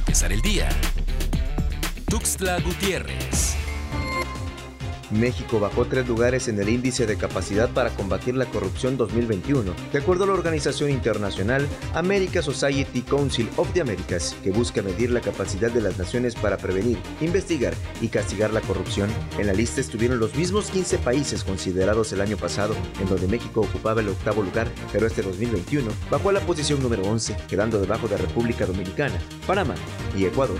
empezar el día. Tuxtla Gutiérrez. México bajó tres lugares en el índice de capacidad para combatir la corrupción 2021, de acuerdo a la organización internacional America Society Council of the Americas, que busca medir la capacidad de las naciones para prevenir, investigar y castigar la corrupción. En la lista estuvieron los mismos 15 países considerados el año pasado, en donde México ocupaba el octavo lugar, pero este 2021 bajó a la posición número 11, quedando debajo de República Dominicana, Panamá y Ecuador.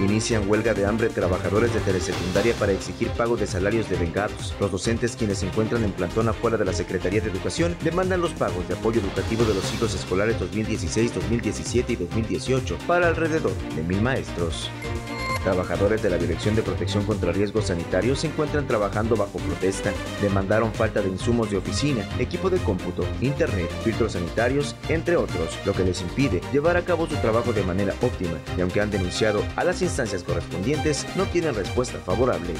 Inician huelga de hambre trabajadores de telesecundaria para exigir pago de salarios de vengados. Los docentes quienes se encuentran en plantón afuera de la Secretaría de Educación demandan los pagos de apoyo educativo de los ciclos escolares 2016, 2017 y 2018 para alrededor de mil maestros. Trabajadores de la Dirección de Protección contra Riesgos Sanitarios se encuentran trabajando bajo protesta. Demandaron falta de insumos de oficina, equipo de cómputo, internet, filtros sanitarios, entre otros, lo que les impide llevar a cabo su trabajo de manera óptima y aunque han denunciado a las instancias correspondientes, no tienen respuesta favorable.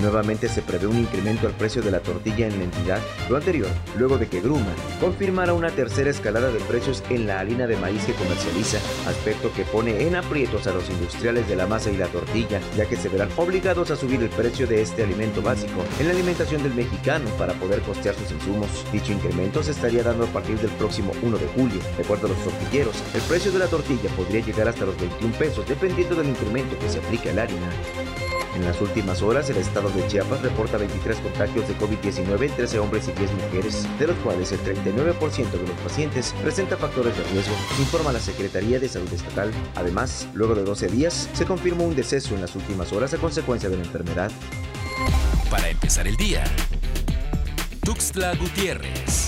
Nuevamente se prevé un incremento al precio de la tortilla en la entidad, lo anterior, luego de que Gruma confirmara una tercera escalada de precios en la harina de maíz que comercializa, aspecto que pone en aprietos a los industriales de la masa y la tortilla, ya que se verán obligados a subir el precio de este alimento básico en la alimentación del mexicano para poder costear sus insumos. Dicho incremento se estaría dando a partir del próximo 1 de julio. De acuerdo a los tortilleros, el precio de la tortilla podría llegar hasta los 21 pesos dependiendo del incremento que se aplique a la harina. En las últimas horas, el estado de Chiapas reporta 23 contagios de COVID-19 en 13 hombres y 10 mujeres, de los cuales el 39% de los pacientes presenta factores de riesgo, informa la Secretaría de Salud Estatal. Además, luego de 12 días, se confirmó un deceso en las últimas horas a consecuencia de la enfermedad. Para empezar el día. Tuxtla Gutiérrez.